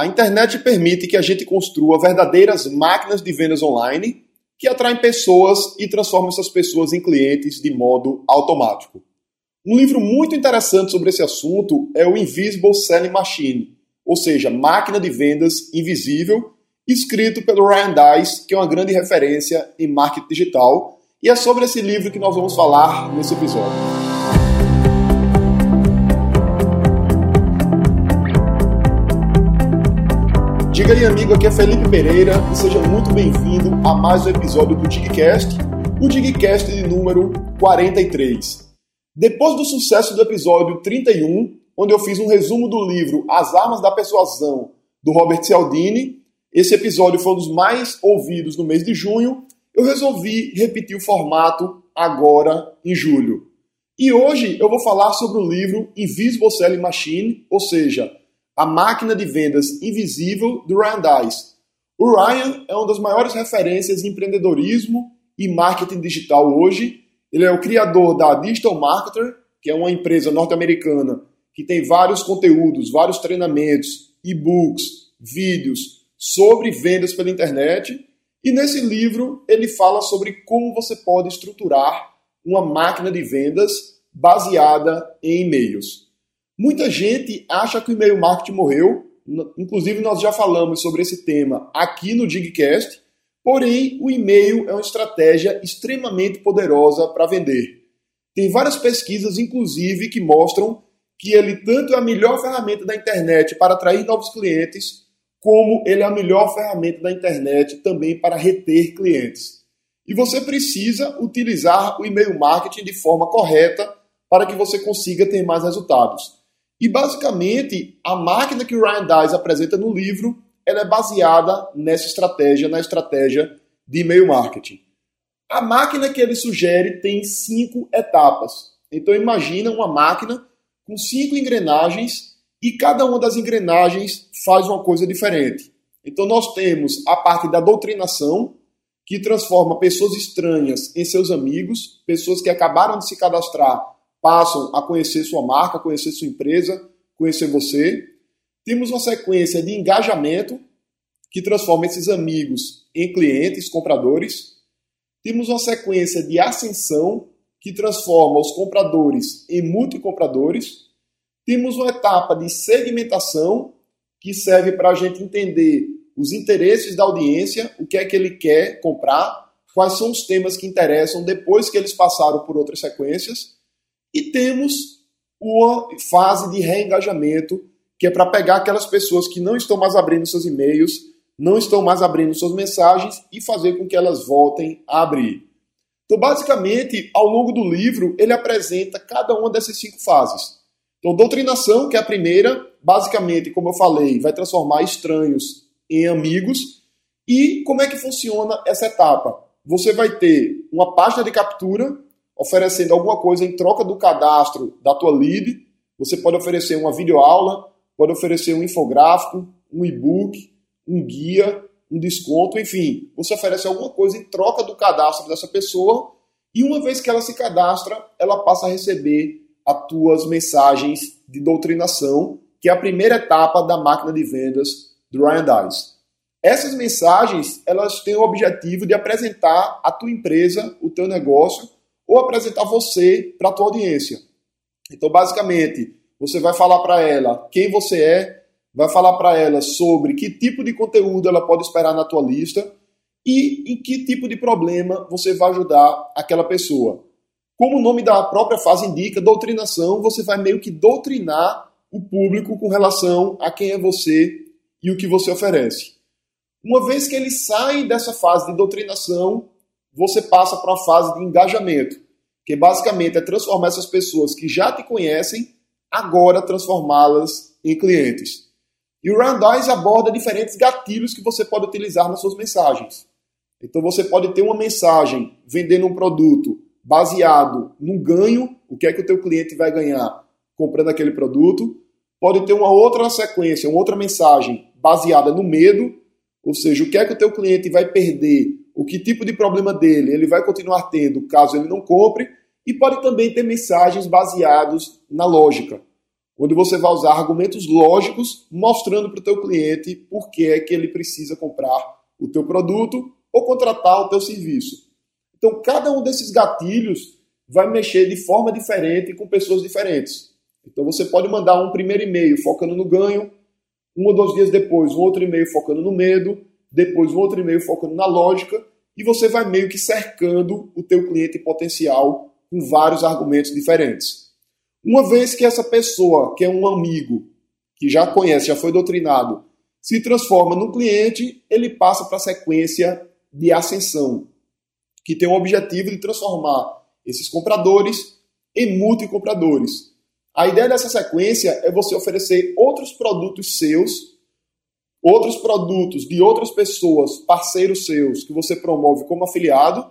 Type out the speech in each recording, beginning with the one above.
A internet permite que a gente construa verdadeiras máquinas de vendas online que atraem pessoas e transformam essas pessoas em clientes de modo automático. Um livro muito interessante sobre esse assunto é o Invisible Selling Machine, ou seja, máquina de vendas invisível, escrito pelo Ryan Dice, que é uma grande referência em marketing digital, e é sobre esse livro que nós vamos falar nesse episódio. Diga aí, amigo, aqui é Felipe Pereira e seja muito bem-vindo a mais um episódio do Digcast, o Digcast de número 43. Depois do sucesso do episódio 31, onde eu fiz um resumo do livro As Armas da Persuasão, do Robert Cialdini, esse episódio foi um dos mais ouvidos no mês de junho, eu resolvi repetir o formato agora em julho. E hoje eu vou falar sobre o livro Invisible Selling Machine, ou seja, a máquina de vendas invisível do Ryan Dice. O Ryan é uma das maiores referências em empreendedorismo e marketing digital hoje ele é o criador da Digital Marketer, que é uma empresa norte-americana que tem vários conteúdos, vários treinamentos, e-books, vídeos sobre vendas pela internet. E nesse livro ele fala sobre como você pode estruturar uma máquina de vendas baseada em e-mails. Muita gente acha que o e-mail marketing morreu, inclusive nós já falamos sobre esse tema aqui no Digcast, Porém, o e-mail é uma estratégia extremamente poderosa para vender. Tem várias pesquisas, inclusive, que mostram que ele tanto é a melhor ferramenta da internet para atrair novos clientes, como ele é a melhor ferramenta da internet também para reter clientes. E você precisa utilizar o e-mail marketing de forma correta para que você consiga ter mais resultados. E basicamente, a máquina que o Ryan Dice apresenta no livro ela é baseada nessa estratégia, na estratégia de e-mail marketing. A máquina que ele sugere tem cinco etapas. Então imagina uma máquina com cinco engrenagens e cada uma das engrenagens faz uma coisa diferente. Então nós temos a parte da doutrinação, que transforma pessoas estranhas em seus amigos, pessoas que acabaram de se cadastrar passam a conhecer sua marca, conhecer sua empresa, conhecer você. Temos uma sequência de engajamento, que transforma esses amigos em clientes, compradores. Temos uma sequência de ascensão, que transforma os compradores em multicompradores. Temos uma etapa de segmentação, que serve para a gente entender os interesses da audiência, o que é que ele quer comprar, quais são os temas que interessam depois que eles passaram por outras sequências. E temos uma fase de reengajamento, que é para pegar aquelas pessoas que não estão mais abrindo seus e-mails, não estão mais abrindo suas mensagens e fazer com que elas voltem a abrir. Então, basicamente, ao longo do livro, ele apresenta cada uma dessas cinco fases. Então, doutrinação, que é a primeira, basicamente, como eu falei, vai transformar estranhos em amigos. E como é que funciona essa etapa? Você vai ter uma página de captura oferecendo alguma coisa em troca do cadastro da tua lead. Você pode oferecer uma videoaula, pode oferecer um infográfico, um e-book, um guia, um desconto, enfim, você oferece alguma coisa em troca do cadastro dessa pessoa e uma vez que ela se cadastra, ela passa a receber as tuas mensagens de doutrinação, que é a primeira etapa da máquina de vendas do Ryan Dice. Essas mensagens, elas têm o objetivo de apresentar a tua empresa, o teu negócio, ou apresentar você para a tua audiência. Então, basicamente, você vai falar para ela quem você é, vai falar para ela sobre que tipo de conteúdo ela pode esperar na tua lista e em que tipo de problema você vai ajudar aquela pessoa. Como o nome da própria fase indica, doutrinação, você vai meio que doutrinar o público com relação a quem é você e o que você oferece. Uma vez que eles saem dessa fase de doutrinação, você passa para a fase de engajamento, que basicamente é transformar essas pessoas que já te conhecem agora transformá-las em clientes. E o Randize aborda diferentes gatilhos que você pode utilizar nas suas mensagens. Então você pode ter uma mensagem vendendo um produto baseado no ganho, o que é que o teu cliente vai ganhar comprando aquele produto. Pode ter uma outra sequência, uma outra mensagem baseada no medo, ou seja, o que é que o teu cliente vai perder, o que tipo de problema dele ele vai continuar tendo caso ele não compre, e pode também ter mensagens baseadas na lógica, onde você vai usar argumentos lógicos mostrando para o teu cliente por que é que ele precisa comprar o teu produto ou contratar o teu serviço. Então, cada um desses gatilhos vai mexer de forma diferente com pessoas diferentes. Então, você pode mandar um primeiro e-mail focando no ganho, um ou dois dias depois, um outro e-mail focando no medo, depois um outro e-mail focando na lógica, e você vai meio que cercando o teu cliente potencial com vários argumentos diferentes. Uma vez que essa pessoa, que é um amigo, que já conhece, já foi doutrinado, se transforma no cliente, ele passa para a sequência de ascensão, que tem o objetivo de transformar esses compradores em multicompradores. A ideia dessa sequência é você oferecer outros produtos seus, outros produtos de outras pessoas, parceiros seus, que você promove como afiliado,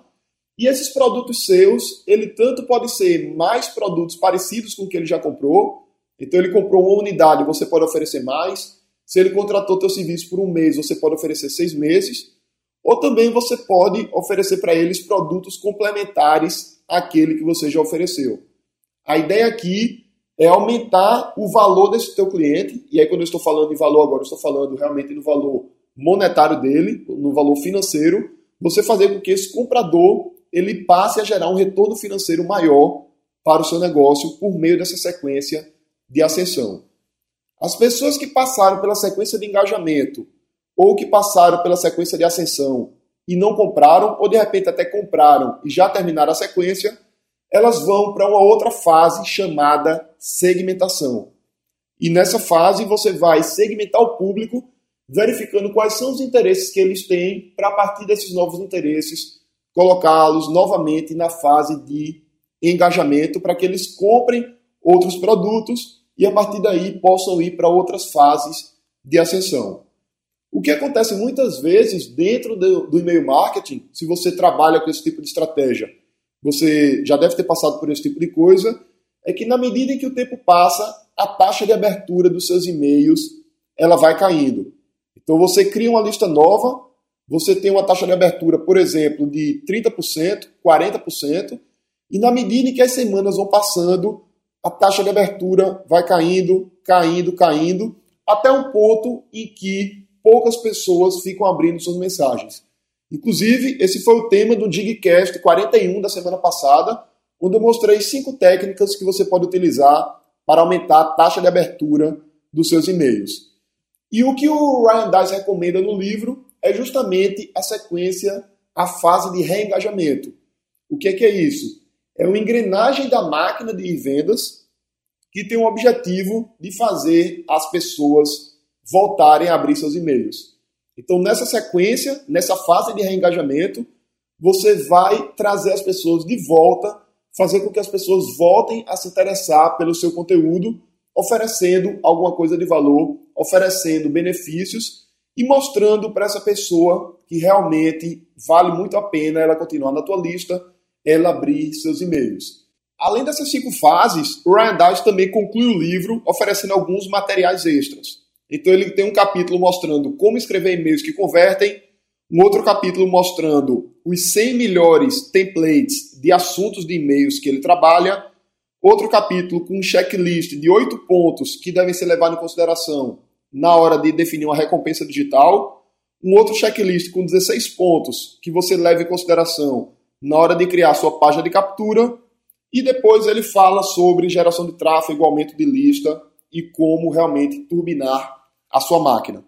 e esses produtos seus, ele tanto pode ser mais produtos parecidos com o que ele já comprou, então ele comprou uma unidade, você pode oferecer mais. Se ele contratou teu serviço por um mês, você pode oferecer seis meses. Ou também você pode oferecer para eles produtos complementares àquele que você já ofereceu. A ideia aqui é aumentar o valor desse teu cliente, e aí quando eu estou falando de valor agora, eu estou falando realmente do valor monetário dele, no valor financeiro, você fazer com que esse comprador ele passe a gerar um retorno financeiro maior para o seu negócio por meio dessa sequência de ascensão. As pessoas que passaram pela sequência de engajamento ou que passaram pela sequência de ascensão e não compraram, ou de repente até compraram e já terminaram a sequência, elas vão para uma outra fase chamada segmentação. E nessa fase você vai segmentar o público, verificando quais são os interesses que eles têm, para a partir desses novos interesses colocá-los novamente na fase de engajamento para que eles comprem outros produtos e a partir daí possam ir para outras fases de ascensão. O que acontece muitas vezes dentro do, do e-mail marketing, se você trabalha com esse tipo de estratégia, você já deve ter passado por esse tipo de coisa, é que na medida em que o tempo passa, a taxa de abertura dos seus e-mails ela vai caindo. Então você cria uma lista nova, você tem uma taxa de abertura, por exemplo, de 30%, 40%, e na medida em que as semanas vão passando, a taxa de abertura vai caindo, caindo, caindo, até um ponto em que poucas pessoas ficam abrindo suas mensagens. Inclusive, esse foi o tema do Digcast 41 da semana passada, onde eu mostrei cinco técnicas que você pode utilizar para aumentar a taxa de abertura dos seus e-mails. E o que o Ryan Dice recomenda no livro é justamente a sequência, a fase de reengajamento. O que é, que é isso? É uma engrenagem da máquina de vendas que tem o objetivo de fazer as pessoas voltarem a abrir seus e-mails. Então, nessa sequência, nessa fase de reengajamento, você vai trazer as pessoas de volta, fazer com que as pessoas voltem a se interessar pelo seu conteúdo, oferecendo alguma coisa de valor, oferecendo benefícios e mostrando para essa pessoa que realmente vale muito a pena ela continuar na tua lista, ela abrir seus e-mails. Além dessas cinco fases, o Ryan Dice também conclui o livro oferecendo alguns materiais extras. Então ele tem um capítulo mostrando como escrever e-mails que convertem, um outro capítulo mostrando os 100 melhores templates de assuntos de e-mails que ele trabalha, outro capítulo com um checklist de oito pontos que devem ser levados em consideração na hora de definir uma recompensa digital, um outro checklist com 16 pontos que você leva em consideração na hora de criar sua página de captura, e depois ele fala sobre geração de tráfego, aumento de lista e como realmente turbinar a sua máquina.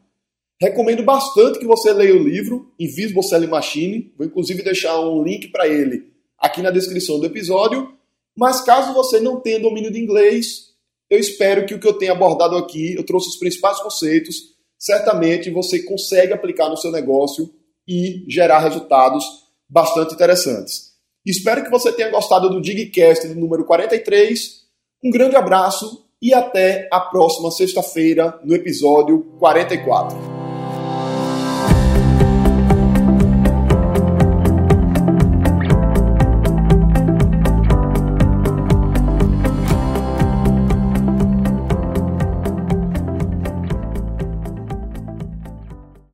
Recomendo bastante que você leia o livro Invisible Selling Machine, vou inclusive deixar um link para ele aqui na descrição do episódio, mas caso você não tenha domínio de inglês, eu espero que o que eu tenho abordado aqui, eu trouxe os principais conceitos, certamente você consegue aplicar no seu negócio e gerar resultados bastante interessantes. Espero que você tenha gostado do Digcast de número 43. Um grande abraço e até a próxima sexta-feira no episódio 44.